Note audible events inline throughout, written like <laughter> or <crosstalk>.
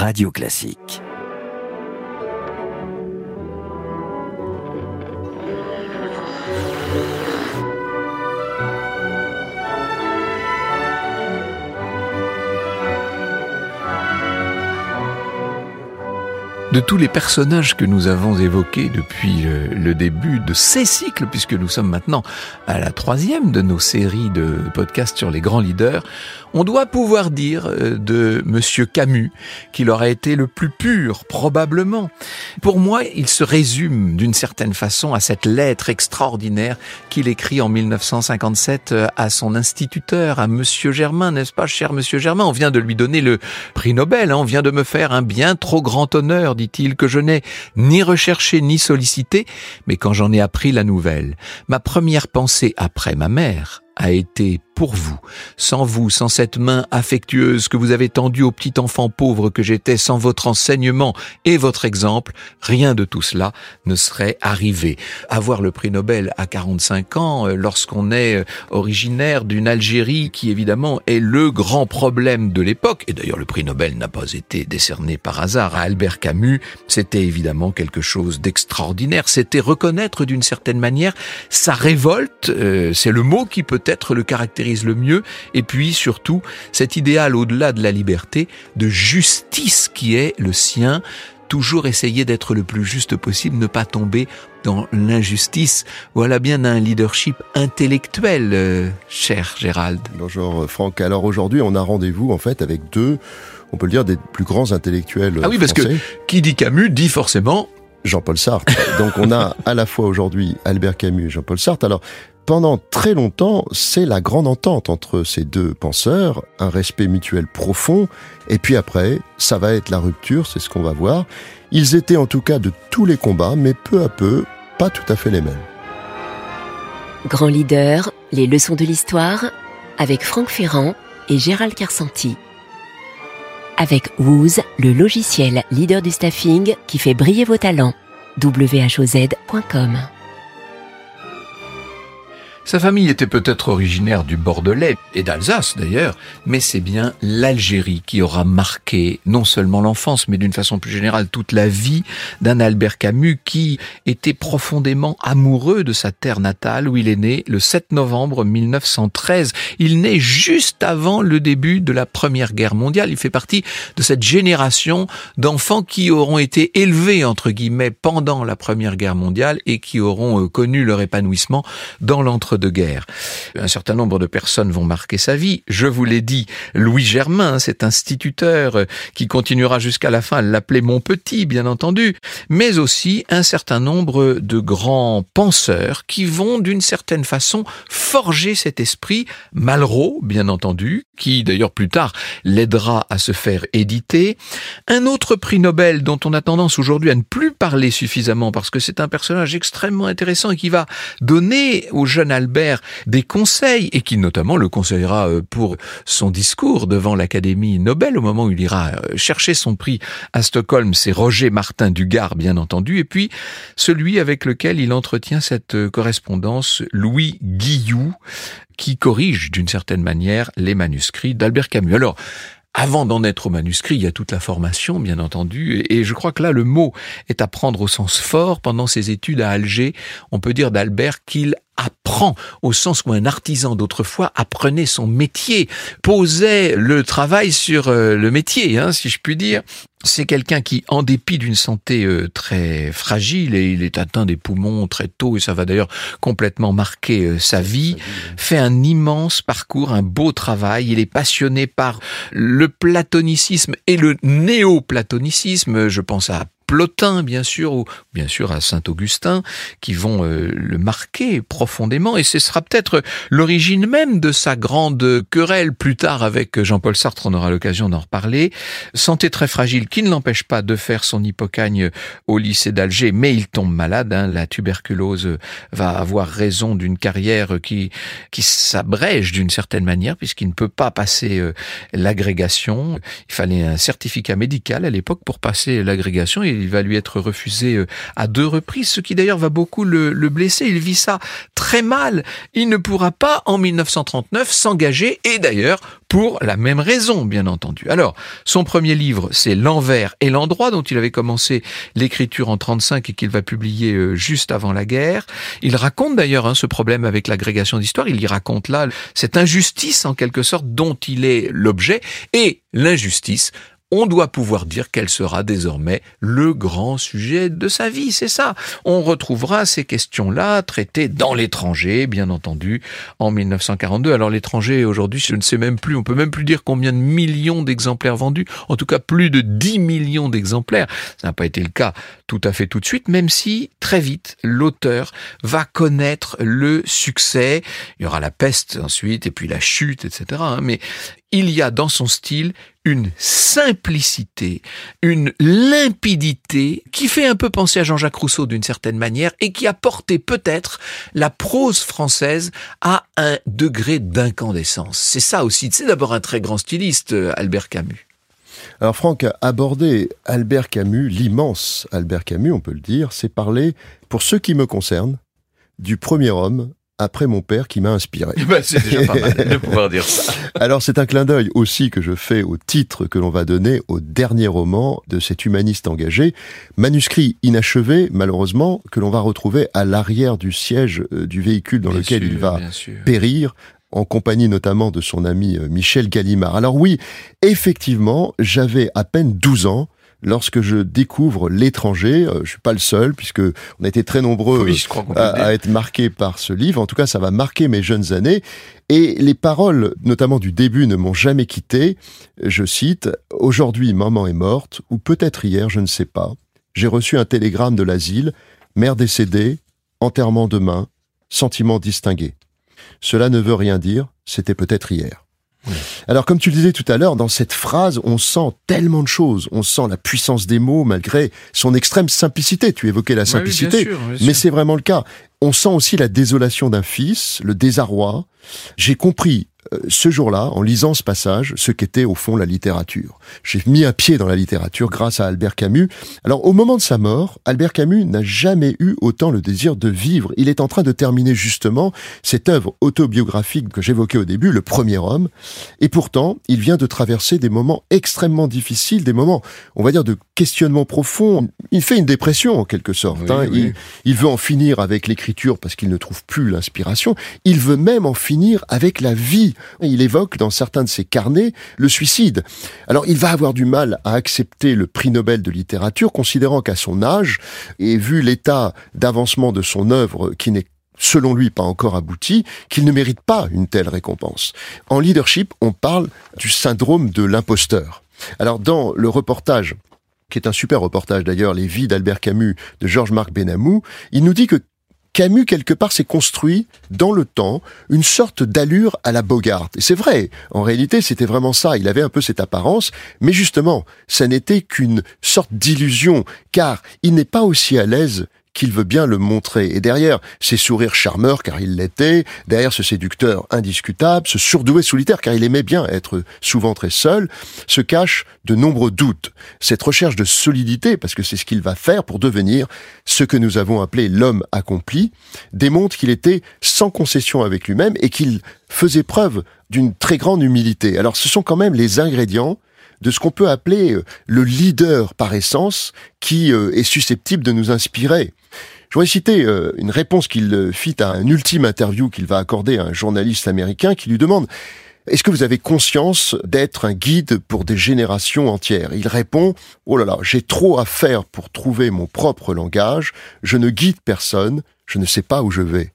Radio Classique. De tous les personnages que nous avons évoqués depuis le, début de ces cycles, puisque nous sommes maintenant à la troisième de nos séries de podcasts sur les grands leaders, on doit pouvoir dire euh, de Monsieur Camus qu'il aurait été le plus pur, probablement. Pour moi, il se résume d'une certaine façon à cette lettre extraordinaire qu'il écrit en 1957 euh, à son instituteur, à Monsieur Germain, n'est-ce pas, cher Monsieur Germain? On vient de lui donner le prix Nobel, hein. on vient de me faire un bien trop grand honneur, dit-il, que je n'ai ni recherché ni sollicité, mais quand j'en ai appris la nouvelle, ma première pensée après ma mère a été pour vous. Sans vous, sans cette main affectueuse que vous avez tendue au petit enfant pauvre que j'étais, sans votre enseignement et votre exemple, rien de tout cela ne serait arrivé. Avoir le prix Nobel à 45 ans, euh, lorsqu'on est euh, originaire d'une Algérie qui évidemment est le grand problème de l'époque, et d'ailleurs le prix Nobel n'a pas été décerné par hasard à Albert Camus, c'était évidemment quelque chose d'extraordinaire. C'était reconnaître d'une certaine manière sa révolte, euh, c'est le mot qui peut-être le caractérise le mieux, et puis surtout cet idéal au-delà de la liberté, de justice qui est le sien, toujours essayer d'être le plus juste possible, ne pas tomber dans l'injustice. Voilà bien un leadership intellectuel, euh, cher Gérald. Bonjour euh, Franck. Alors aujourd'hui, on a rendez-vous en fait avec deux, on peut le dire, des plus grands intellectuels. Ah oui, parce que qui dit Camus dit forcément Jean-Paul Sartre. Donc on a à la fois aujourd'hui Albert Camus et Jean-Paul Sartre. Alors pendant très longtemps, c'est la grande entente entre ces deux penseurs, un respect mutuel profond, et puis après, ça va être la rupture, c'est ce qu'on va voir. Ils étaient en tout cas de tous les combats, mais peu à peu, pas tout à fait les mêmes. Grand leader, les leçons de l'histoire, avec Franck Ferrand et Gérald Carsanti. Avec Wooz, le logiciel leader du staffing qui fait briller vos talents. whoz.com sa famille était peut-être originaire du Bordelais et d'Alsace d'ailleurs, mais c'est bien l'Algérie qui aura marqué non seulement l'enfance, mais d'une façon plus générale toute la vie d'un Albert Camus qui était profondément amoureux de sa terre natale où il est né le 7 novembre 1913. Il naît juste avant le début de la Première Guerre mondiale. Il fait partie de cette génération d'enfants qui auront été élevés entre guillemets pendant la Première Guerre mondiale et qui auront euh, connu leur épanouissement dans l'entre de guerre. Un certain nombre de personnes vont marquer sa vie. Je vous l'ai dit, Louis Germain, cet instituteur qui continuera jusqu'à la fin à l'appeler mon petit, bien entendu, mais aussi un certain nombre de grands penseurs qui vont d'une certaine façon forger cet esprit. Malraux, bien entendu, qui d'ailleurs plus tard l'aidera à se faire éditer. Un autre prix Nobel dont on a tendance aujourd'hui à ne plus parler suffisamment parce que c'est un personnage extrêmement intéressant et qui va donner au jeune Albert des conseils et qui notamment le conseillera euh, pour son discours devant l'Académie Nobel au moment où il ira euh, chercher son prix à Stockholm, c'est Roger Martin Dugard bien entendu, et puis celui avec lequel il entretient cette euh, correspondance, Louis Guillou, qui corrige d'une certaine manière les manuscrits d'Albert Camus. Alors, avant d'en être au manuscrit, il y a toute la formation, bien entendu, et je crois que là, le mot est à prendre au sens fort. Pendant ses études à Alger, on peut dire d'Albert qu'il apprend au sens où un artisan d'autrefois apprenait son métier, posait le travail sur euh, le métier, hein, si je puis dire. C'est quelqu'un qui, en dépit d'une santé euh, très fragile, et il est atteint des poumons très tôt, et ça va d'ailleurs complètement marquer euh, sa vie, fait un immense parcours, un beau travail. Il est passionné par le platonicisme et le néo-platonicisme. Je pense à Plotin, bien sûr, ou bien sûr à Saint-Augustin, qui vont euh, le marquer profondément. Et ce sera peut-être l'origine même de sa grande querelle plus tard avec Jean-Paul Sartre, on aura l'occasion d'en reparler. Santé très fragile qui ne l'empêche pas de faire son hypocagne au lycée d'Alger, mais il tombe malade. Hein. La tuberculose va avoir raison d'une carrière qui, qui s'abrège d'une certaine manière, puisqu'il ne peut pas passer euh, l'agrégation. Il fallait un certificat médical à l'époque pour passer l'agrégation. Il va lui être refusé euh, à deux reprises, ce qui d'ailleurs va beaucoup le, le blesser. Il vit ça très mal. Il ne pourra pas, en 1939, s'engager, et d'ailleurs, pour la même raison, bien entendu. Alors, son premier livre, c'est L'envers et l'endroit, dont il avait commencé l'écriture en 35 et qu'il va publier euh, juste avant la guerre. Il raconte d'ailleurs hein, ce problème avec l'agrégation d'histoire. Il y raconte là cette injustice, en quelque sorte, dont il est l'objet, et l'injustice on doit pouvoir dire qu'elle sera désormais le grand sujet de sa vie. C'est ça. On retrouvera ces questions-là traitées dans l'étranger, bien entendu, en 1942. Alors l'étranger, aujourd'hui, je ne sais même plus, on peut même plus dire combien de millions d'exemplaires vendus. En tout cas, plus de 10 millions d'exemplaires. Ça n'a pas été le cas tout à fait tout de suite, même si très vite, l'auteur va connaître le succès. Il y aura la peste ensuite, et puis la chute, etc. Hein. Mais il y a dans son style une simplicité, une limpidité qui fait un peu penser à Jean-Jacques Rousseau d'une certaine manière et qui a porté peut-être la prose française à un degré d'incandescence. C'est ça aussi. C'est d'abord un très grand styliste, Albert Camus. Alors Franck, aborder Albert Camus, l'immense Albert Camus, on peut le dire, c'est parler, pour ce qui me concerne, du premier homme après mon père qui m'a inspiré. <laughs> Ben, c'est déjà pas mal de <laughs> pouvoir dire ça. Alors c'est un clin d'œil aussi que je fais au titre que l'on va donner au dernier roman de cet humaniste engagé, manuscrit inachevé malheureusement que l'on va retrouver à l'arrière du siège euh, du véhicule dans lequel il va périr en compagnie notamment de son ami euh, Michel Gallimard. Alors oui, effectivement, j'avais à peine 12 ans lorsque je découvre l'étranger. Euh, je suis pas le seul, puisque on a été très nombreux à, être marqués par ce livre. En tout cas, ça va marquer mes jeunes années. Et les paroles, notamment du début, ne m'ont jamais quitté. Je cite Aujourd'hui, maman est morte, ou peut-être hier, je ne sais pas. J'ai reçu un télégramme de l'asile. Mère décédée, enterrement demain, sentiment distingué. Cela ne veut rien dire. C'était peut-être hier. Alors, comme tu le disais tout à l'heure, dans cette phrase, on sent tellement de choses. On sent la puissance des mots malgré son extrême simplicité. Tu évoquais la simplicité, mais c'est vraiment le cas. On sent aussi la désolation d'un fils, le désarroi. J'ai compris ce jour-là, en lisant ce passage, ce qu'était au fond la littérature. J'ai mis un pied dans la littérature grâce à Albert Camus. Alors au moment de sa mort, Albert Camus n'a jamais eu autant le désir de vivre. Il est en train de terminer justement cette œuvre autobiographique que j'évoquais au début, Le Premier Homme. Et pourtant, il vient de traverser des moments extrêmement difficiles, des moments, on va dire, de questionnement profond. Il fait une dépression en quelque sorte. Hein. Il, il veut en finir avec l'écriture parce qu'il ne trouve plus l'inspiration. Il veut même en finir avec la vie il évoque dans certains de ses carnets le suicide. Alors il va avoir du mal à accepter le prix Nobel de littérature, considérant qu'à son âge, et vu l'état d'avancement de son œuvre qui n'est selon lui pas encore abouti, qu'il ne mérite pas une telle récompense. En leadership, on parle du syndrome de l'imposteur. Alors dans le reportage qui est un super reportage d'ailleurs, Les vies d'Albert Camus de Georges-Marc Benamou, il nous dit que Camus, quelque part, s'est construit dans le temps une sorte d'allure à la Bogart. Et c'est vrai, en réalité, c'était vraiment ça. Il avait un peu cette apparence, mais justement, ça n'était qu'une sorte d'illusion, car il n'est pas aussi à l'aise qu'il veut bien le montrer. Et derrière ces sourires charmeurs, car il l'était, derrière ce séducteur indiscutable, ce surdoué solitaire, car il aimait bien être souvent très seul, se cachent de nombreux doutes. Cette recherche de solidité, parce que c'est ce qu'il va faire pour devenir ce que nous avons appelé l'homme accompli, démontre qu'il était sans concession avec lui-même et qu'il faisait preuve d'une très grande humilité. Alors ce sont quand même les ingrédients de ce qu'on peut appeler euh, le leader par essence qui euh, est susceptible de nous inspirer. Je voudrais citer euh, une réponse qu'il fit à un ultime interview qu'il va accorder à un journaliste américain qui lui demande est-ce que vous avez conscience d'être un guide pour des générations entières? Il répond Oh là là, j'ai trop à faire pour trouver mon propre langage, je ne guide personne, je ne sais pas où je vais.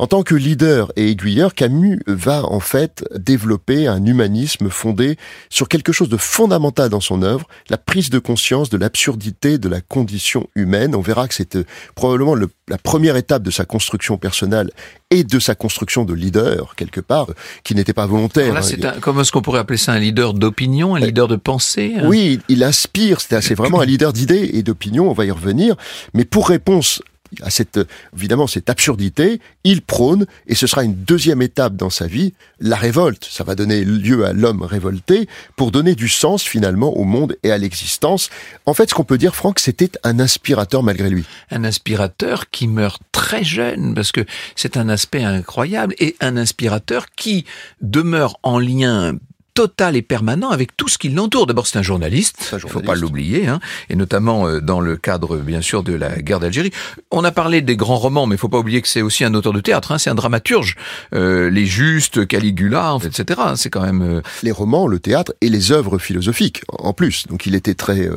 En tant que leader et aiguilleur, Camus va en fait développer un humanisme fondé sur quelque chose de fondamental dans son œuvre, la prise de conscience de l'absurdité de la condition humaine. On verra que c'est euh, probablement la première étape de sa construction personnelle et de sa construction de leader, quelque part, qui n'était pas volontaire. Là, c'est comment est-ce qu'on pourrait appeler ça un leader d'opinion, un leader de pensée hein? Oui, il inspire, c'est vraiment un leader d'idées et d'opinion, on va y revenir. Mais pour réponse à cette, évidemment, cette absurdité, il prône, et ce sera une deuxième étape dans sa vie, la révolte. Ça va donner lieu à l'homme révolté pour donner du sens finalement au monde et à l'existence. En fait, ce qu'on peut dire, Franck, c'était un inspirateur malgré lui. Un inspirateur qui meurt très jeune, parce que c'est un aspect incroyable, et un inspirateur qui demeure en lien total et permanent avec tout ce qui l'entoure. D'abord, c'est un journaliste, il faut pas l'oublier, hein, et notamment euh, dans le cadre, bien sûr, de la guerre d'Algérie. On a parlé des grands romans, mais il faut pas oublier que c'est aussi un auteur de théâtre, hein, c'est un dramaturge. Euh, les Justes, Caligula, etc. Hein, c'est quand même... Euh, les romans, le théâtre et les œuvres philosophiques, en plus. Donc il était très...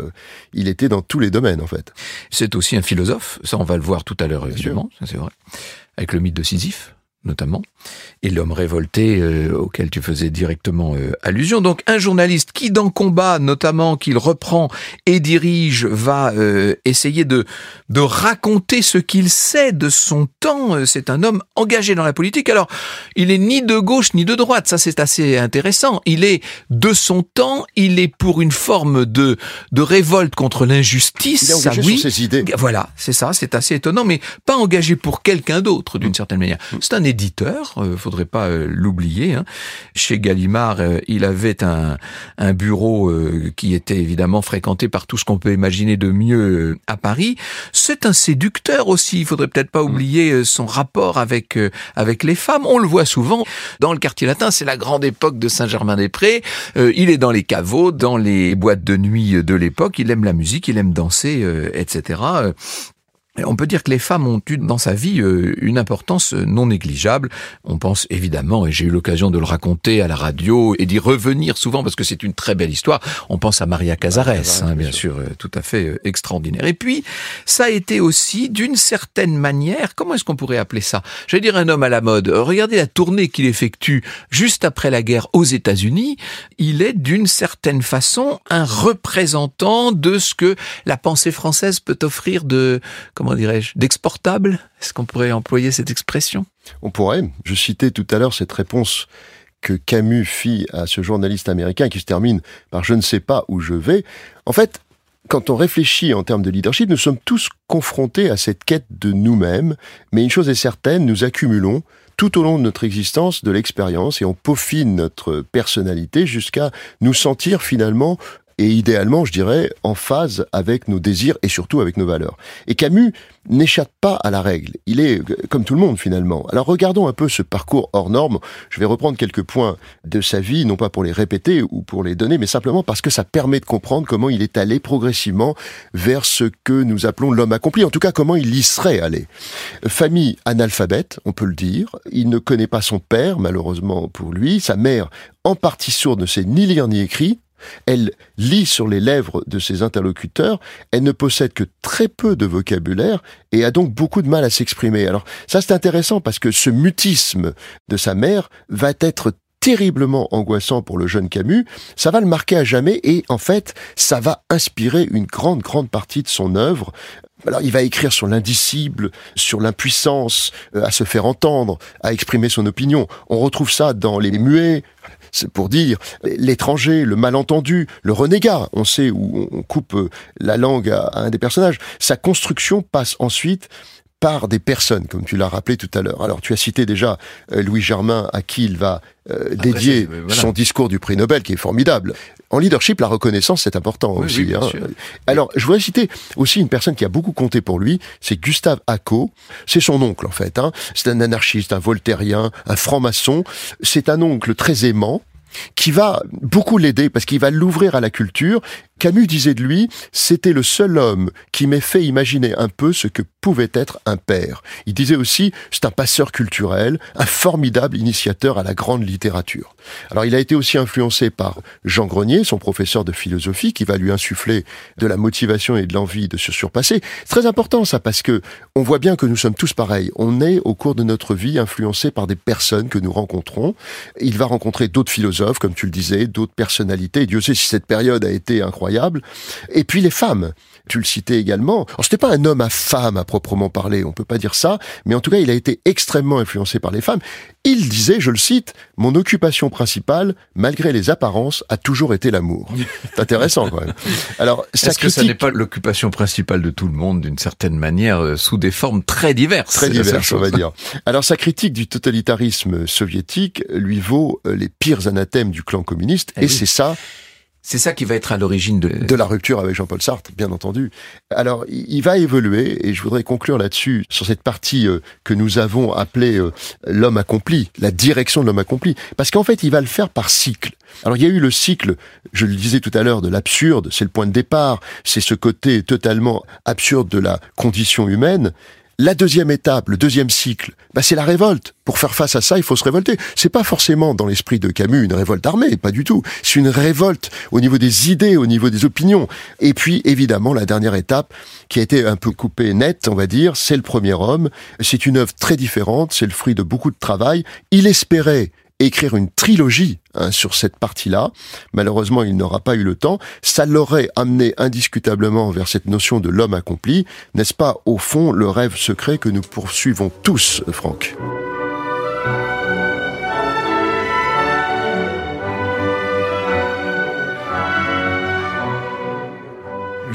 il était dans tous les domaines, en fait. C'est aussi un philosophe, ça on va le voir tout à l'heure, évidemment, ça c'est vrai. Avec le mythe de Sisyphe notamment, et l'homme révolté euh, auquel tu faisais directement euh, allusion. Donc un journaliste qui dans Combat, notamment, qu'il reprend et dirige, va euh, essayer de, de raconter ce qu'il sait de son temps. C'est un homme engagé dans la politique. Alors, il est ni de gauche ni de droite, ça c'est assez intéressant. Il est de son temps, il est pour une forme de, de révolte contre l'injustice. Il est engagé oui. sur ses idées. Voilà, c'est ça, c'est assez étonnant, mais pas engagé pour quelqu'un d'autre d'une mm. certaine manière. C'est un éditeur, euh, faudrait pas euh, l'oublier. Hein. Chez Gallimard, euh, il avait un, un bureau euh, qui était évidemment fréquenté par tout ce qu'on peut imaginer de mieux à Paris. C'est un séducteur aussi. Il faudrait peut-être pas mm. oublier son rapport avec avec les femmes. On le voit souvent dans le quartier latin. C'est la grande époque de Saint-Germain-des-Prés. il est dans les caveaux, dans les boîtes de nuit de l'époque. Il aime la musique, il aime danser, etc. On peut dire que les femmes ont eu dans sa vie euh, une importance non négligeable. On pense évidemment, et j'ai eu l'occasion de le raconter à la radio et d'y revenir souvent parce que c'est une très belle histoire, on pense à Maria Cazares, hein, bien sûr, euh, tout à fait euh, extraordinaire. Et puis, ça a été aussi d'une certaine manière, comment est-ce qu'on pourrait appeler ça? J'allais dire un homme à la mode. Regardez la tournée qu'il effectue juste après la guerre aux États-Unis. Il est d'une certaine façon un représentant de ce que la pensée française peut offrir de comment dirais-je, d'exportable? Est-ce qu'on pourrait employer cette expression? On pourrait. Je citais tout à l'heure cette réponse que Camus fit à ce journaliste américain qui se termine par je ne sais pas où je vais. En fait, quand on réfléchit en termes de leadership, nous sommes tous confrontés à cette quête de nous-mêmes, mais une chose est certaine, nous accumulons tout au long de notre existence de l'expérience et on peaufine notre personnalité jusqu'à nous sentir finalement et idéalement, je dirais, en phase avec nos désirs et surtout avec nos valeurs. Et Camus n'échappe pas à la règle. Il est comme tout le monde finalement. Alors regardons un peu ce parcours hors norme. Je vais reprendre quelques points de sa vie, non pas pour les répéter ou pour les donner, mais simplement parce que ça permet de comprendre comment il est allé progressivement vers ce que nous appelons l'homme accompli. En tout cas, comment il y serait allé. Famille analphabète, on peut le dire. Il ne connaît pas son père, malheureusement pour lui. Sa mère, en partie sourde, ne sait ni lire ni écrire. Elle lit sur les lèvres de ses interlocuteurs, elle ne possède que très peu de vocabulaire et a donc beaucoup de mal à s'exprimer. Alors ça c'est intéressant parce que ce mutisme de sa mère va être terriblement angoissant pour le jeune Camus, ça va le marquer à jamais et en fait, ça va inspirer une grande, grande partie de son œuvre. Alors, il va écrire sur l'indicible, sur l'impuissance euh, à se faire entendre, à exprimer son opinion. On retrouve ça dans les muets, c'est pour dire l'étranger, le malentendu, le renégat. On sait où on coupe euh, la langue à, un des personnages. Sa construction passe ensuite par des personnes, comme tu l'as rappelé tout à l'heure. Alors, tu as cité déjà euh, Louis Germain, à qui il va euh, dédier son discours du prix Nobel, qui est formidable. En leadership, la reconnaissance, c'est important aussi. hein. Alors, je voudrais citer aussi une personne qui a beaucoup compté pour lui, c'est Gustave Acco. C'est son oncle, en fait. Hein. C'est un anarchiste, un voltairien, un franc-maçon. C'est un oncle très aimant, qui va beaucoup l'aider parce qu'il va l'ouvrir à la culture Camus disait de lui, c'était le seul homme qui m'ait fait imaginer un peu ce que pouvait être un père. Il disait aussi, c'est un passeur culturel, un formidable initiateur à la grande littérature. Alors il a été aussi influencé par Jean Grenier, son professeur de philosophie, qui va lui insuffler de la motivation et de l'envie de se surpasser. C'est très important ça parce que on voit bien que nous sommes tous pareils. On est au cours de notre vie influencé par des personnes que nous rencontrons. Il va rencontrer d'autres philosophes, comme tu le disais, d'autres personnalités. Dieu sait si cette période a été incroyable incroyable. Et puis les femmes. Tu le citais également. Alors, c'était pas un homme à femme à proprement parler, on peut pas dire ça, mais en tout cas, il a été extrêmement influencé par les femmes. Il disait, je le cite, mon occupation principale, malgré les apparences, a toujours été l'amour. C'est intéressant, quand même. Alors, est-ce que ça n'est pas l'occupation principale de tout le monde, d'une certaine manière, euh, sous des formes très diverses? Très diverses, on va dire. Alors, sa critique du totalitarisme soviétique lui vaut euh, les pires anathèmes du clan communiste, eh et c'est ça c'est ça qui va être à l'origine de... De la rupture avec Jean-Paul Sartre, bien entendu. Alors, il va évoluer, et je voudrais conclure là-dessus, sur cette partie euh, que nous avons appelée euh, l'homme accompli, la direction de l'homme accompli, parce qu'en fait, il va le faire par cycle. Alors, il y a eu le cycle, je le disais tout à l'heure, de l'absurde, c'est le point de départ, c'est ce côté totalement absurde de la condition humaine, la deuxième étape, le deuxième cycle, bah c'est la révolte. Pour faire face à ça, il faut se révolter. C'est pas forcément dans l'esprit de Camus une révolte armée, pas du tout. C'est une révolte au niveau des idées, au niveau des opinions. Et puis évidemment la dernière étape qui a été un peu coupée nette, on va dire, c'est le premier homme. C'est une œuvre très différente, c'est le fruit de beaucoup de travail. Il espérait écrire une trilogie hein, sur cette partie-là. Malheureusement, il n'aura pas eu le temps. Ça l'aurait amené indiscutablement vers cette notion de l'homme accompli. N'est-ce pas, au fond, le rêve secret que nous poursuivons tous, Franck?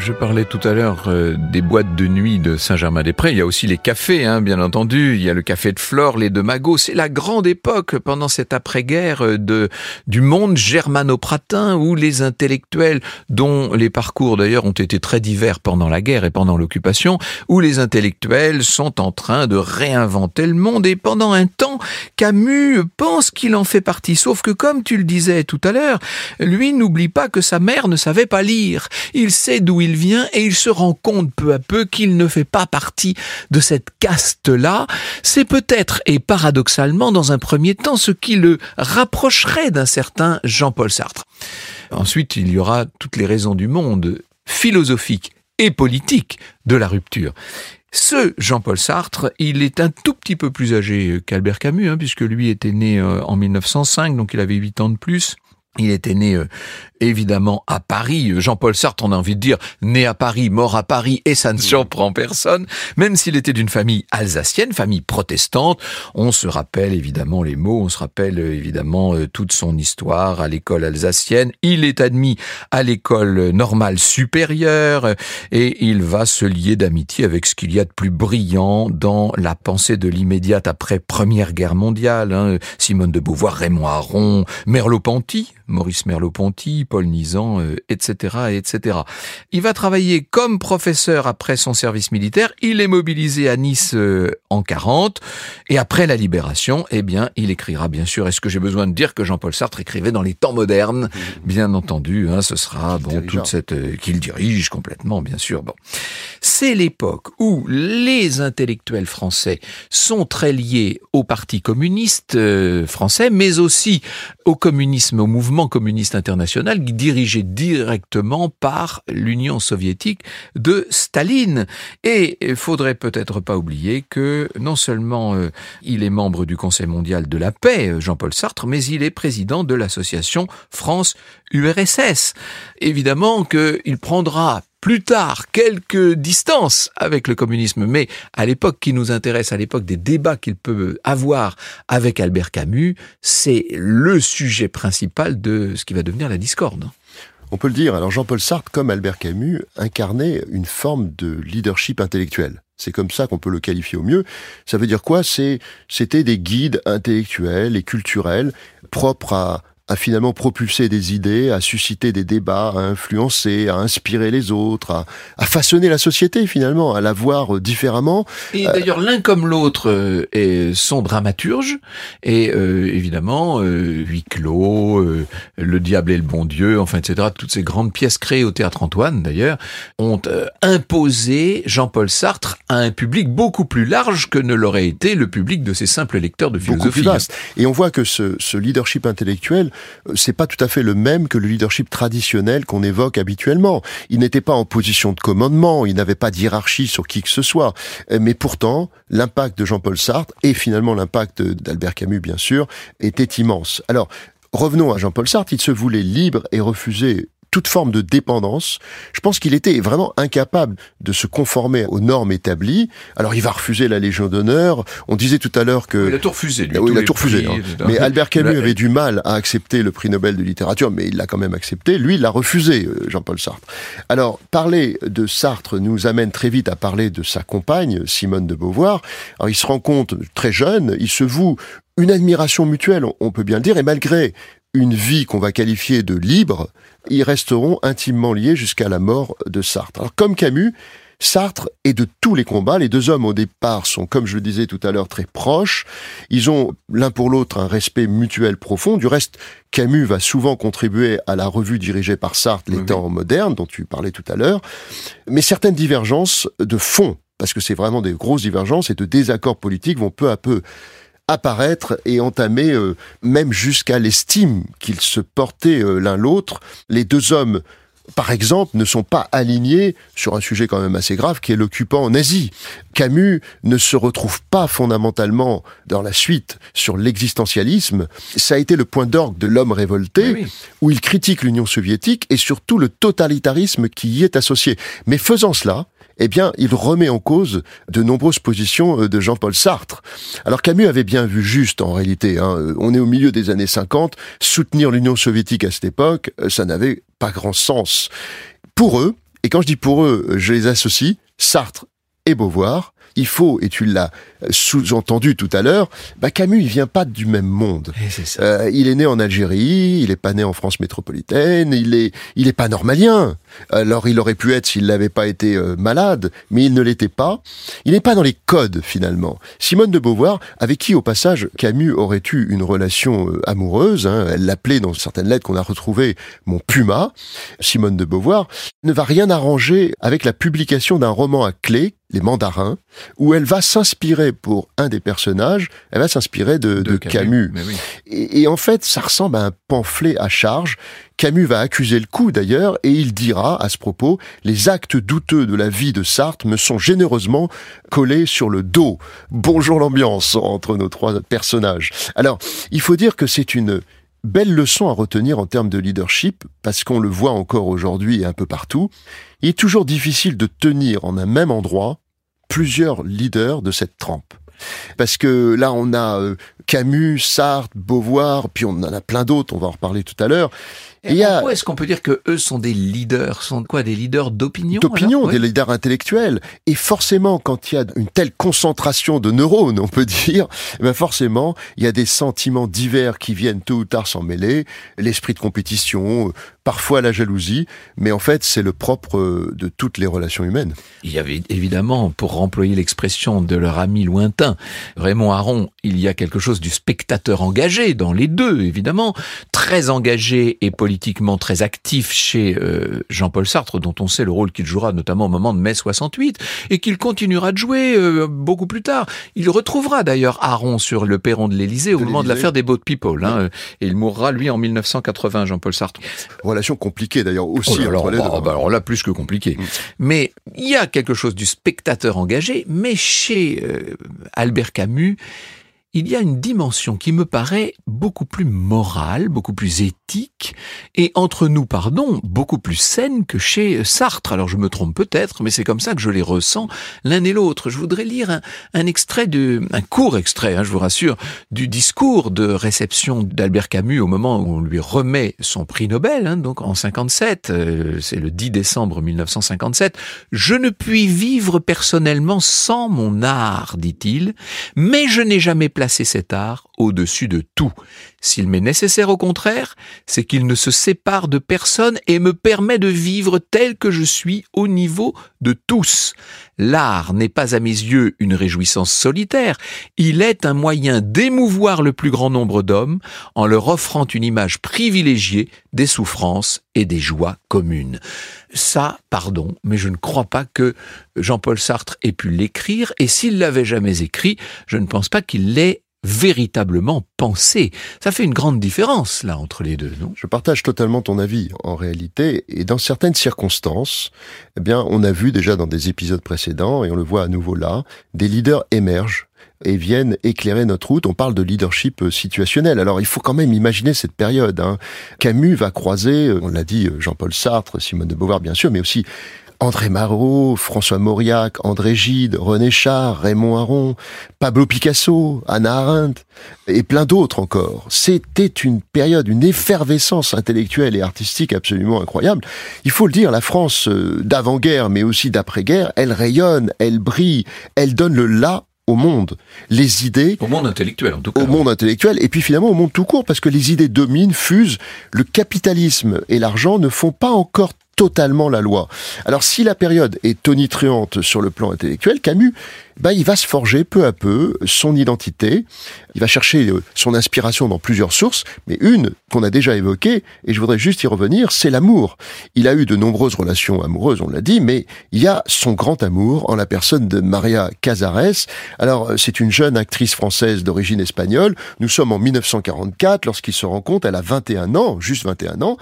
Je parlais tout à l'heure euh, des boîtes de nuit de Saint-Germain-des-Prés. Il y a aussi les cafés, hein, bien entendu. Il y a le café de Flore, les de Magot. C'est la grande époque pendant cette après-guerre euh, de du monde germano-pratin où les intellectuels, dont les parcours d'ailleurs ont été très divers pendant la guerre et pendant l'occupation, où les intellectuels sont en train de réinventer le monde. Et pendant un temps, Camus pense qu'il en fait partie. Sauf que, comme tu le disais tout à l'heure, lui n'oublie pas que sa mère ne savait pas lire. Il sait d'où il il vient et il se rend compte peu à peu qu'il ne fait pas partie de cette caste-là. C'est peut-être et paradoxalement dans un premier temps ce qui le rapprocherait d'un certain Jean-Paul Sartre. Ensuite, il y aura toutes les raisons du monde philosophiques et politiques de la rupture. Ce Jean-Paul Sartre, il est un tout petit peu plus âgé qu'Albert Camus, hein, puisque lui était né euh, en 1905, donc il avait 8 ans de plus. Il était né euh, évidemment à Paris. Jean-Paul Sartre, on a envie de dire, né à Paris, mort à Paris, et ça ne surprend personne. Même s'il était d'une famille alsacienne, famille protestante, on se rappelle évidemment les mots, on se rappelle euh, évidemment euh, toute son histoire à l'école alsacienne. Il est admis à l'école normale supérieure et il va se lier d'amitié avec ce qu'il y a de plus brillant dans la pensée de l'immédiate après Première Guerre mondiale. Hein. Simone de Beauvoir, Raymond Aron, Merleau-Ponty, Maurice Merleau-Ponty, Paul Nizan, etc., euh, etc. Il va travailler comme professeur après son service militaire. Il est mobilisé à Nice euh, en 40 et après la libération, eh bien, il écrira bien sûr. Est-ce que j'ai besoin de dire que Jean-Paul Sartre écrivait dans les temps modernes? Bien entendu, hein, ce sera bon toute cette euh, qu'il dirige complètement, bien sûr. Bon, c'est l'époque où les intellectuels français sont très liés au Parti communiste français, mais aussi au communisme, au mouvement communiste international dirigé directement par l'Union soviétique de Staline. Et il faudrait peut-être pas oublier que non seulement euh, il est membre du Conseil mondial de la paix, euh, Jean-Paul Sartre, mais il est président de l'association France-URSS. Évidemment qu'il prendra plus tard quelques distances avec le communisme, mais à l'époque qui nous intéresse, à l'époque des débats qu'il peut avoir avec Albert Camus, c'est le sujet principal de ce qui va devenir la discorde. On peut le dire, alors Jean-Paul Sartre, comme Albert Camus, incarnait une forme de leadership intellectuel. C'est comme ça qu'on peut le qualifier au mieux. Ça veut dire quoi? C'est, c'était des guides intellectuels et culturels propres à, à finalement propulser des idées, à susciter des débats, à influencer, à inspirer les autres, à, façonner la société finalement, à la voir euh, différemment. Et d'ailleurs, l'un comme l'autre euh, est son dramaturge, et euh, évidemment, Huis clos, Le diable et le bon Dieu, enfin, etc., toutes ces grandes pièces créées au Théâtre Antoine, d'ailleurs, ont imposé Jean-Paul Sartre à un public beaucoup plus large que ne l'aurait été le public de ces simples lecteurs de philosophie. Beaucoup plus vaste. Et on voit que ce, ce leadership intellectuel euh, c'est pas tout à fait le même que le leadership traditionnel qu'on évoque habituellement. Il n'était pas en position de commandement, il n'avait pas de hiérarchie sur qui que ce soit. Euh, mais pourtant, l'impact de Jean-Paul Sartre et finalement l'impact d'Albert Camus, bien sûr, était immense. Alors, revenons à Jean-Paul Sartre. Il se voulait libre et refusait toute forme de dépendance. Je pense qu'il était vraiment incapable de se conformer aux normes établies. Alors il va refuser la Légion d'honneur. On disait tout à l'heure que... Il a tout refusé. Lui, oui, il a tout prix, refusé. Hein. Mais Albert Camus avait du mal à accepter le prix Nobel de littérature, mais il l'a quand même accepté. Lui, il l'a refusé, euh, Jean-Paul Sartre. Alors, parler de Sartre nous amène très vite à parler de sa compagne, Simone de Beauvoir. Alors, il se rend compte, très jeune, il se voue une admiration mutuelle, on peut bien le dire, et malgré une vie qu'on va qualifier de libre, ils resteront intimement liés jusqu'à la mort de Sartre. Alors comme Camus, Sartre est de tous les combats. Les deux hommes au départ sont, comme je le disais tout à l'heure, très proches. Ils ont l'un pour l'autre un respect mutuel profond. Du reste, Camus va souvent contribuer à la revue dirigée par Sartre, Les temps modernes, dont tu parlais tout à l'heure. Mais certaines divergences de fond, parce que c'est vraiment des grosses divergences et de désaccords politiques, vont peu à peu apparaître et entamer euh, même jusqu'à l'estime qu'ils se portaient euh, l'un l'autre. Les deux hommes par exemple, ne sont pas alignés sur un sujet quand même assez grave qui est l'occupant nazi. Camus ne se retrouve pas fondamentalement dans la suite sur l'existentialisme. Ça a été le point d'orgue de l'homme révolté, où il critique l'Union soviétique et surtout le totalitarisme qui y est associé. Mais faisant cela, eh bien, il remet en cause de nombreuses positions euh, de Jean-Paul Sartre. Alors Camus avait bien vu juste en réalité. Hein. Euh, on est au milieu des années 50. Soutenir l'Union soviétique à cette époque, euh, ça n'avait pas grand sens. Pour eux, et quand je dis pour eux, je les associe, Sartre et Beauvoir, il faut, et tu l'as sous-entendu tout à l'heure, bah Camus, il vient pas du même monde. Euh, il est né en Algérie, il est pas né en France métropolitaine, il est, il est pas normalien. Alors il aurait pu être s'il n'avait pas été euh, malade, mais il ne l'était pas. Il n'est pas dans les codes finalement. Simone de Beauvoir, avec qui au passage Camus aurait eu une relation euh, amoureuse, hein, elle l'appelait dans certaines lettres qu'on a retrouvées mon puma, Simone de Beauvoir, ne va rien arranger avec la publication d'un roman à clé les mandarins, où elle va s'inspirer pour un des personnages, elle va s'inspirer de, Camus. Et, en fait, ça ressemble à un pamphlet à charge. Camus va accuser le coup d'ailleurs, et il dira à ce propos, les actes douteux de la vie de Sartre me sont généreusement collés sur le dos. Bonjour l'ambiance entre nos trois personnages. Alors, il faut dire que c'est une belle leçon à retenir en termes de leadership, parce qu'on le voit encore aujourd'hui et un peu partout. Il est toujours difficile de tenir en un même endroit plusieurs leaders de cette trempe. Parce que là, on a euh, Camus, Sartre, Beauvoir, puis on en a plein d'autres, on va en reparler tout à l'heure. Et est-ce qu'on peut dire que eux sont des leaders Sont quoi Des leaders d'opinion D'opinion, des leaders intellectuels. Et forcément, quand il y a une telle concentration de neurones, on peut dire, eh ben forcément, il y a des sentiments divers qui viennent tôt ou tard s'en mêler. L'esprit de compétition, parfois la jalousie, mais en fait, c'est le propre euh, de toutes les relations humaines. Il y avait évidemment, pour employer l'expression de leur ami lointain, Raymond Aron, il y a quelque chose du spectateur engagé dans les deux, évidemment, très engagé et politique politiquement très actif chez euh, Jean-Paul Sartre, dont on sait le rôle qu'il jouera notamment au moment de mai 68, et qu'il continuera de jouer euh, beaucoup plus tard. Il retrouvera d'ailleurs Aaron sur le perron de l'Élysée au moment de l'affaire des Boat People, hein, et il mourra lui en 1980, Jean-Paul Sartre. Relation compliquée d'ailleurs aussi. Oh alors, bah, bah, alors, là, plus que compliqué. Mm. Mais il y a quelque chose du spectateur engagé, mais chez euh, Albert Camus, il y a une dimension qui me paraît beaucoup plus morale, beaucoup plus éthique, et entre nous, pardon, beaucoup plus saine que chez Sartre. Alors je me trompe peut-être, mais c'est comme ça que je les ressens l'un et l'autre. Je voudrais lire un, extrait de, un court extrait, hein, je vous rassure, du discours de réception d'Albert Camus au moment où on lui remet son prix Nobel, hein, donc en 57, euh, c'est le 10 décembre 1957. Je ne puis vivre personnellement sans mon art, dit-il, mais je n'ai jamais cet art au-dessus de tout. S'il m'est nécessaire au contraire, c'est qu'il ne se sépare de personne et me permet de vivre tel que je suis au niveau de tous. L'art n'est pas à mes yeux une réjouissance solitaire, il est un moyen d'émouvoir le plus grand nombre d'hommes en leur offrant une image privilégiée des souffrances et des joies communes. Ça, pardon, mais je ne crois pas que Jean-Paul Sartre ait pu l'écrire, et s'il l'avait jamais écrit, je ne pense pas qu'il l'ait véritablement penser. Ça fait une grande différence, là, entre les deux, non? Je partage totalement ton avis, en réalité, et dans certaines circonstances, eh bien, on a vu déjà dans des épisodes précédents, et on le voit à nouveau là, des leaders émergent et viennent éclairer notre route. On parle de leadership situationnel. Alors il faut quand même imaginer cette période. Hein. Camus va croiser, euh, on l'a dit, euh, Jean-Paul Sartre, Simone de Beauvoir bien sûr, mais aussi André Marot, François Mauriac, André Gide, René Char, Raymond Aron, Pablo Picasso, Anna Arendt et plein d'autres encore. C'était une période, une effervescence intellectuelle et artistique absolument incroyable. Il faut le dire, la France d'avant-guerre mais aussi d'après-guerre, elle rayonne, elle brille, elle donne le là au monde. Les idées... Au monde intellectuel, en tout cas. Au monde intellectuel, et puis finalement au monde tout court, parce que les idées dominent, fusent. Le capitalisme et l'argent ne font pas encore totalement la loi. Alors si la période est tonitruante sur le plan intellectuel, Camus bah, il va se forger peu à peu son identité. Il va chercher euh, son inspiration dans plusieurs sources, mais une qu'on a déjà évoquée, et je voudrais juste y revenir, c'est l'amour. Il a eu de nombreuses relations amoureuses, on l'a dit, mais il y a son grand amour en la personne de Maria Cazares. Alors, euh, c'est une jeune actrice française d'origine espagnole. Nous sommes en 1944, lorsqu'ils se rencontrent, elle a 21 ans, juste 21 ans.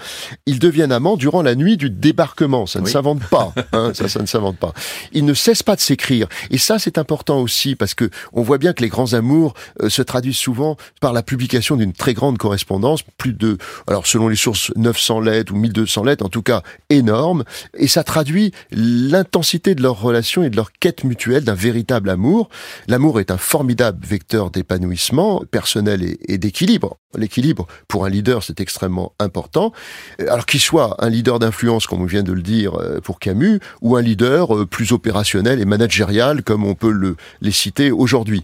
Ils deviennent amants durant la nuit du débarquement. Ça ne s'invente pas. Hein, ça, ça ne s'invente pas. Ils ne cessent pas de s'écrire. Et ça, c'est un important aussi parce que on voit bien que les grands amours euh, se traduisent souvent par la publication d'une très grande correspondance, plus de, alors selon les sources, 900 lettres ou 1200 lettres, en tout cas énorme, et ça traduit l'intensité de leur relation et de leur quête mutuelle d'un véritable amour. L'amour est un formidable vecteur d'épanouissement personnel et, et d'équilibre. L'équilibre, pour un leader, c'est extrêmement important. Alors qu'il soit un leader d'influence, comme on vient de le dire euh, pour Camus, ou un leader euh, plus opérationnel et managérial, comme on peut le, les citer aujourd'hui.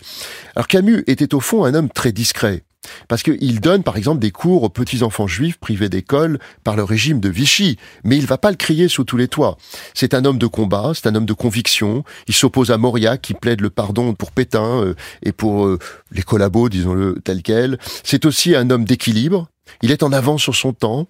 Alors Camus était au fond un homme très discret. Parce qu'il donne, par exemple, des cours aux petits-enfants juifs privés d'école par le régime de Vichy. Mais il va pas le crier sous tous les toits. C'est un homme de combat, c'est un homme de conviction. Il s'oppose à Mauriac, qui plaide le pardon pour Pétain euh, et pour euh, les collabos, disons-le tel quel. C'est aussi un homme d'équilibre. Il est en avance sur son temps.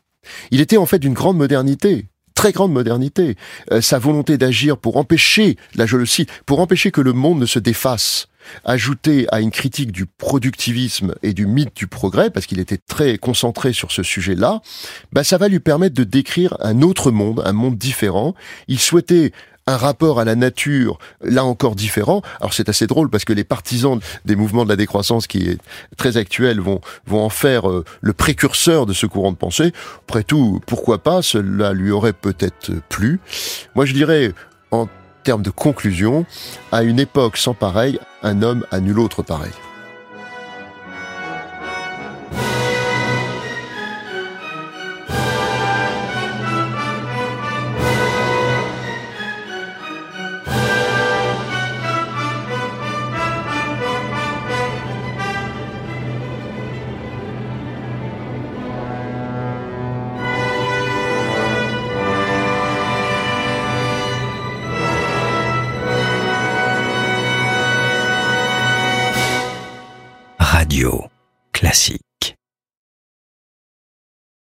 Il était en fait d'une grande modernité très grande modernité. Euh, sa volonté d'agir pour empêcher, là je le cite, pour empêcher que le monde ne se défasse, ajouté à une critique du productivisme et du mythe du progrès, parce qu'il était très concentré sur ce sujet-là, bah ça va lui permettre de décrire un autre monde, un monde différent. Il souhaitait un rapport à la nature, là encore différent. Alors c'est assez drôle parce que les partisans des mouvements de la décroissance qui est très actuel vont, vont en faire euh, le précurseur de ce courant de pensée. Après tout, pourquoi pas, cela lui aurait peut-être plu. Moi je dirais, en termes de conclusion, à une époque sans pareil, un homme à nul autre pareil.